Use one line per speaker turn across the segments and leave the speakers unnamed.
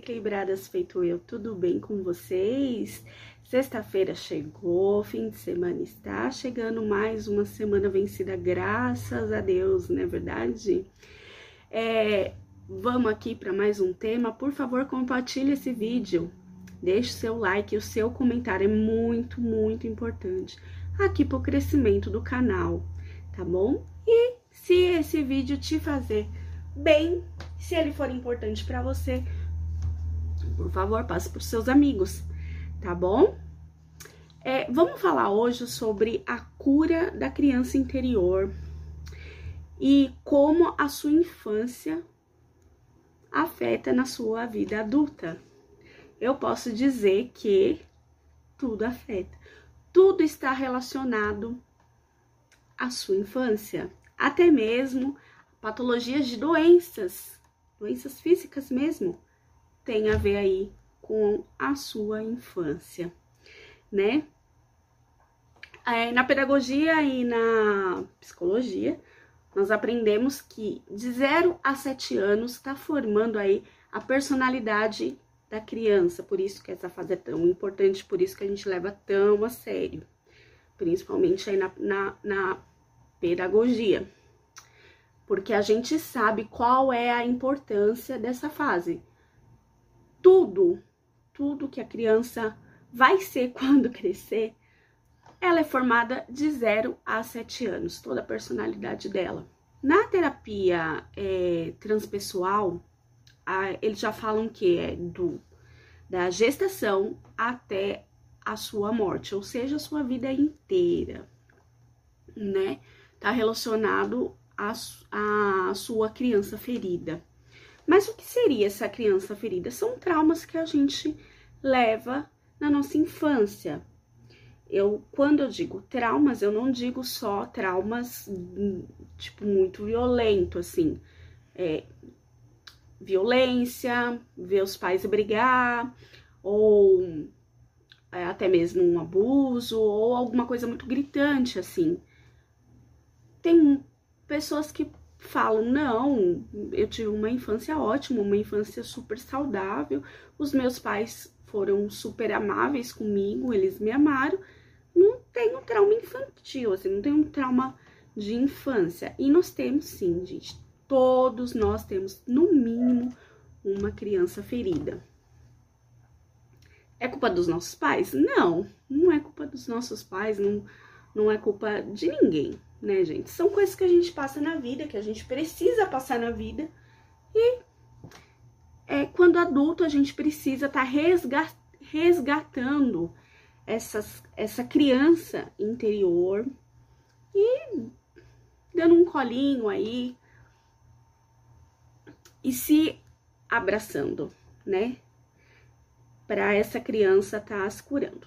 equilibradas feito eu, tudo bem com vocês? Sexta-feira chegou, fim de semana está chegando, mais uma semana vencida, graças a Deus, não é verdade? É, vamos aqui para mais um tema, por favor compartilhe esse vídeo, deixe seu like, o seu comentário é muito, muito importante aqui para o crescimento do canal, tá bom? E se esse vídeo te fazer bem, se ele for importante para você, por favor, passe para os seus amigos, tá bom? É, vamos falar hoje sobre a cura da criança interior e como a sua infância afeta na sua vida adulta. Eu posso dizer que tudo afeta, tudo está relacionado à sua infância, até mesmo patologias de doenças, doenças físicas mesmo, tem a ver aí com a sua infância, né? É, na pedagogia e na psicologia, nós aprendemos que de 0 a 7 anos está formando aí a personalidade da criança, por isso que essa fase é tão importante, por isso que a gente leva tão a sério, principalmente aí na, na, na pedagogia porque a gente sabe qual é a importância dessa fase. Tudo, tudo que a criança vai ser quando crescer, ela é formada de 0 a 7 anos, toda a personalidade dela. Na terapia é, transpessoal, a, eles já falam que é do da gestação até a sua morte, ou seja, a sua vida inteira, né? Tá relacionado a, a sua criança ferida. Mas o que seria essa criança ferida? São traumas que a gente leva na nossa infância. Eu, quando eu digo traumas, eu não digo só traumas, tipo, muito violento, assim. É, violência, ver os pais brigar, ou é, até mesmo um abuso, ou alguma coisa muito gritante, assim. Tem pessoas que falam: não, eu tive uma infância ótima, uma infância super saudável, os meus pais foram super amáveis comigo, eles me amaram. Não tenho trauma infantil, assim, não tenho um trauma de infância. E nós temos sim, gente. Todos nós temos, no mínimo, uma criança ferida. É culpa dos nossos pais? Não, não é culpa dos nossos pais, não, não é culpa de ninguém né, gente? São coisas que a gente passa na vida, que a gente precisa passar na vida. E é, quando adulto, a gente precisa estar tá resgatando essas, essa criança interior e dando um colinho aí e se abraçando, né? Para essa criança estar tá se curando.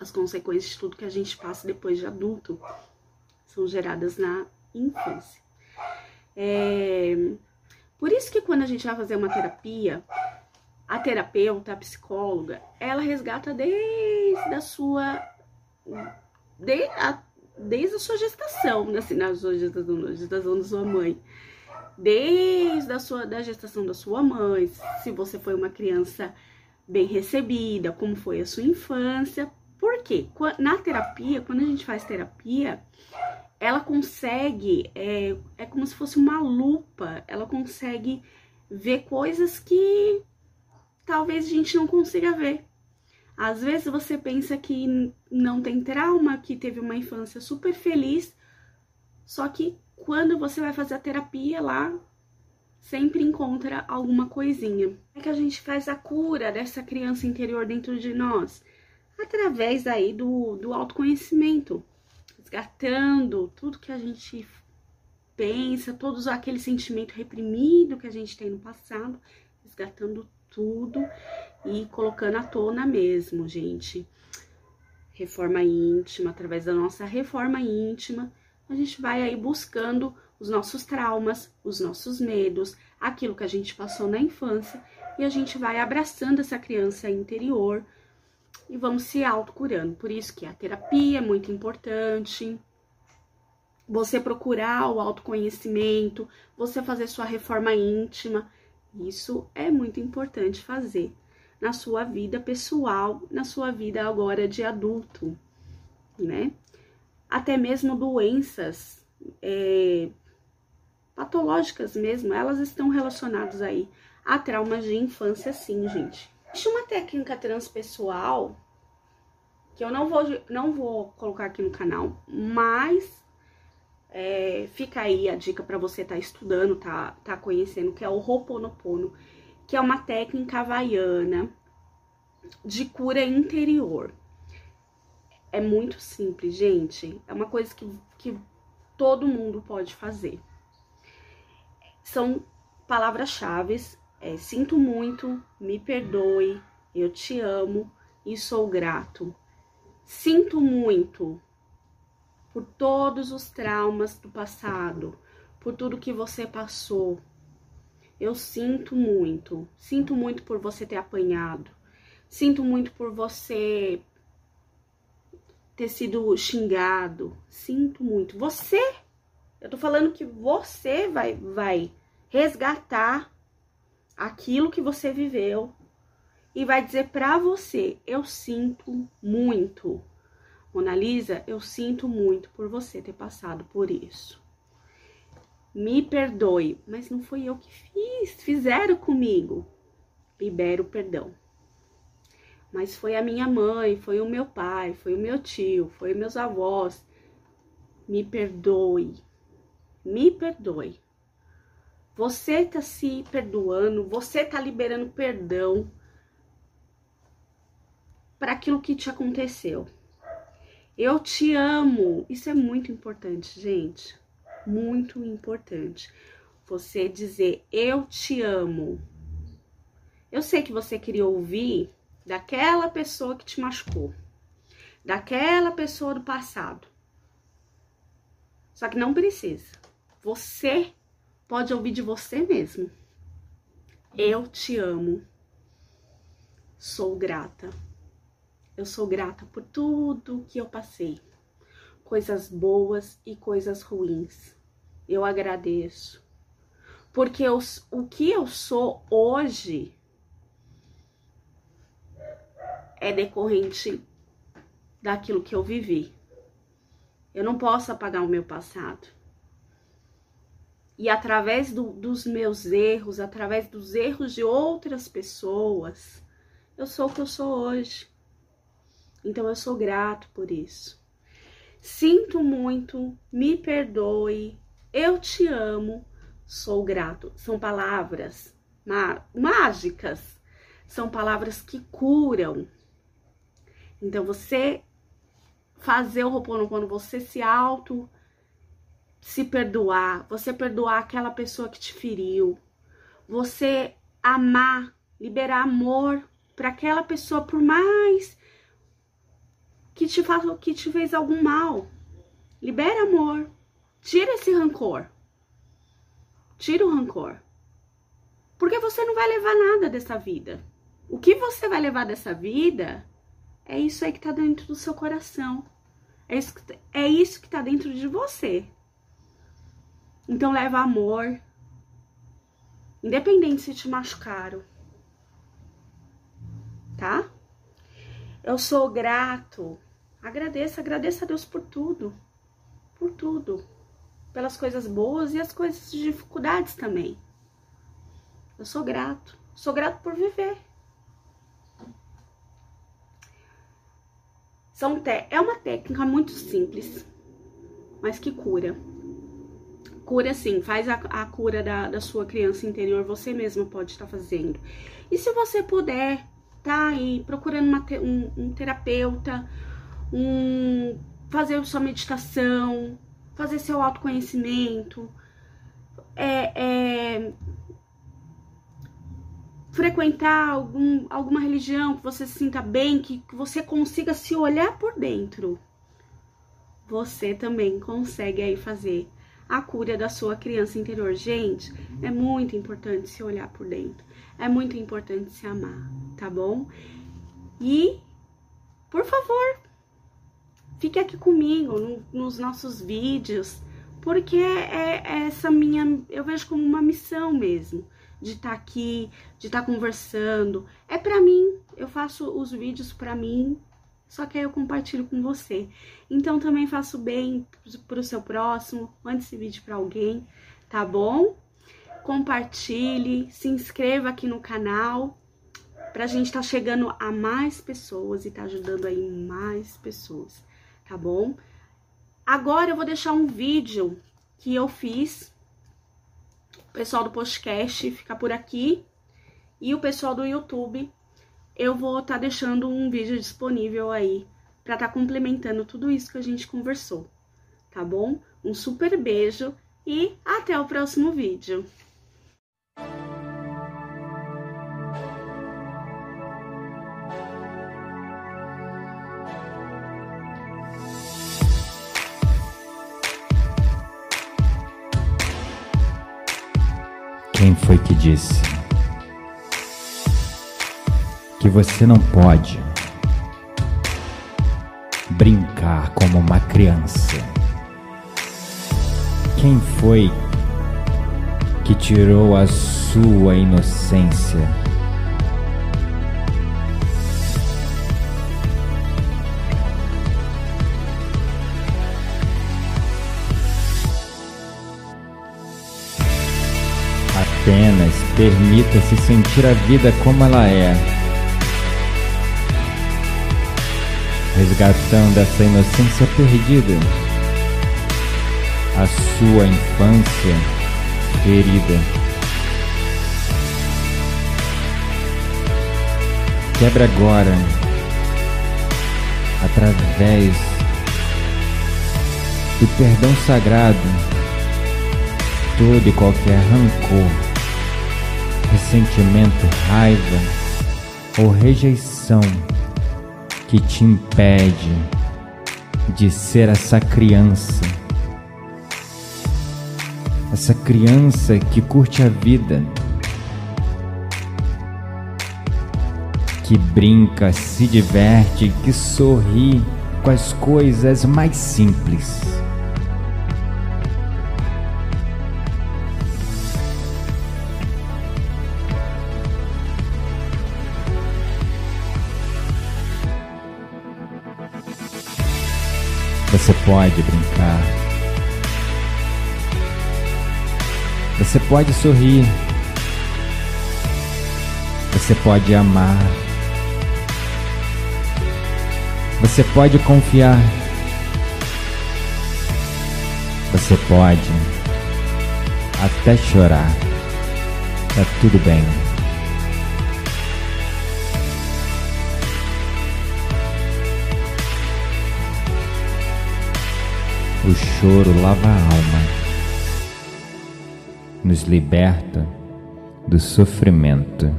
As consequências de tudo que a gente passa depois de adulto são geradas na infância. É, por isso que quando a gente vai fazer uma terapia, a terapeuta, a psicóloga, ela resgata desde a sua de, a, desde a sua gestação, assim, na sua gestação, gestação da sua mãe, desde a sua da gestação da sua mãe, se você foi uma criança bem recebida, como foi a sua infância. Por quê? Na terapia, quando a gente faz terapia, ela consegue, é, é como se fosse uma lupa, ela consegue ver coisas que talvez a gente não consiga ver. Às vezes você pensa que não tem trauma, que teve uma infância super feliz, só que quando você vai fazer a terapia lá, sempre encontra alguma coisinha. É que a gente faz a cura dessa criança interior dentro de nós através aí do, do autoconhecimento resgatando tudo que a gente pensa, todos aquele sentimento reprimido que a gente tem no passado, resgatando tudo e colocando à tona mesmo, gente. Reforma íntima, através da nossa reforma íntima, a gente vai aí buscando os nossos traumas, os nossos medos, aquilo que a gente passou na infância e a gente vai abraçando essa criança interior e vamos se autocurando. Por isso que a terapia é muito importante. Você procurar o autoconhecimento, você fazer sua reforma íntima, Isso é muito importante fazer na sua vida pessoal, na sua vida agora de adulto, né? Até mesmo doenças é, patológicas mesmo, elas estão relacionadas aí a traumas de infância, sim, gente. Existe uma técnica transpessoal que eu não vou, não vou colocar aqui no canal, mas é, fica aí a dica para você estar tá estudando, tá, tá conhecendo, que é o Ho'oponopono, que é uma técnica havaiana de cura interior. É muito simples, gente. É uma coisa que, que todo mundo pode fazer. São palavras-chave. É, sinto muito, me perdoe, eu te amo e sou grato. Sinto muito por todos os traumas do passado, por tudo que você passou. Eu sinto muito, sinto muito por você ter apanhado, sinto muito por você ter sido xingado, sinto muito. Você, eu tô falando que você vai, vai resgatar aquilo que você viveu e vai dizer para você: eu sinto muito. Mona Lisa, eu sinto muito por você ter passado por isso. Me perdoe, mas não foi eu que fiz, fizeram comigo. Libero o perdão. Mas foi a minha mãe, foi o meu pai, foi o meu tio, foi meus avós. Me perdoe. Me perdoe. Você tá se perdoando, você tá liberando perdão para aquilo que te aconteceu. Eu te amo. Isso é muito importante, gente. Muito importante. Você dizer eu te amo. Eu sei que você queria ouvir daquela pessoa que te machucou, daquela pessoa do passado. Só que não precisa. Você pode ouvir de você mesmo. Eu te amo. Sou grata. Eu sou grata por tudo que eu passei. Coisas boas e coisas ruins. Eu agradeço. Porque eu, o que eu sou hoje é decorrente daquilo que eu vivi. Eu não posso apagar o meu passado. E através do, dos meus erros, através dos erros de outras pessoas, eu sou o que eu sou hoje. Então eu sou grato por isso. Sinto muito, me perdoe, eu te amo, sou grato. São palavras mágicas, são palavras que curam. Então você fazer o Ho'oponopono, você se auto se perdoar, você perdoar aquela pessoa que te feriu, você amar, liberar amor para aquela pessoa por mais que te faça, que te fez algum mal. Libera amor. Tira esse rancor. Tira o rancor. Porque você não vai levar nada dessa vida. O que você vai levar dessa vida é isso aí que tá dentro do seu coração. É isso que, é isso que tá dentro de você. Então leva amor. Independente se te machucaram. Tá? Eu sou grato. Agradeça, agradeça a Deus por tudo. Por tudo. Pelas coisas boas e as coisas de dificuldades também. Eu sou grato. Sou grato por viver. São é uma técnica muito simples, mas que cura cura sim, faz a, a cura da, da, sua criança interior, você mesmo pode estar fazendo. E se você puder, tá aí procurando uma, um, um, terapeuta, um, fazer sua meditação, fazer seu autoconhecimento, é, é, frequentar algum, alguma religião que você se sinta bem, que, que você consiga se olhar por dentro. Você também consegue aí fazer a cura da sua criança interior. Gente, é muito importante se olhar por dentro. É muito importante se amar, tá bom? E, por favor, fique aqui comigo no, nos nossos vídeos, porque é, é essa minha, eu vejo como uma missão mesmo, de estar tá aqui, de estar tá conversando. É para mim, eu faço os vídeos para mim, só que aí eu compartilho com você. Então também faço bem pro seu próximo, mande esse vídeo para alguém, tá bom? Compartilhe, se inscreva aqui no canal pra gente estar tá chegando a mais pessoas e tá ajudando aí mais pessoas, tá bom? Agora eu vou deixar um vídeo que eu fiz. O pessoal do podcast fica por aqui e o pessoal do YouTube eu vou estar tá deixando um vídeo disponível aí para estar tá complementando tudo isso que a gente conversou, tá bom? Um super beijo e até o próximo vídeo.
Quem foi que disse que você não pode brincar como uma criança? Quem foi que tirou a sua inocência? Apenas permita-se sentir a vida como ela é, resgatando essa inocência perdida, a sua infância ferida. Quebra agora, através do perdão sagrado, todo e qualquer rancor ressentimento, raiva ou rejeição que te impede de ser essa criança. Essa criança que curte a vida, que brinca, se diverte, que sorri com as coisas mais simples. Você pode brincar. Você pode sorrir. Você pode amar. Você pode confiar. Você pode até chorar. Tá tudo bem. O choro lava a alma, nos liberta do sofrimento.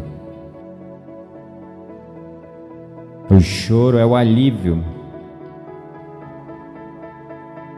O choro é o alívio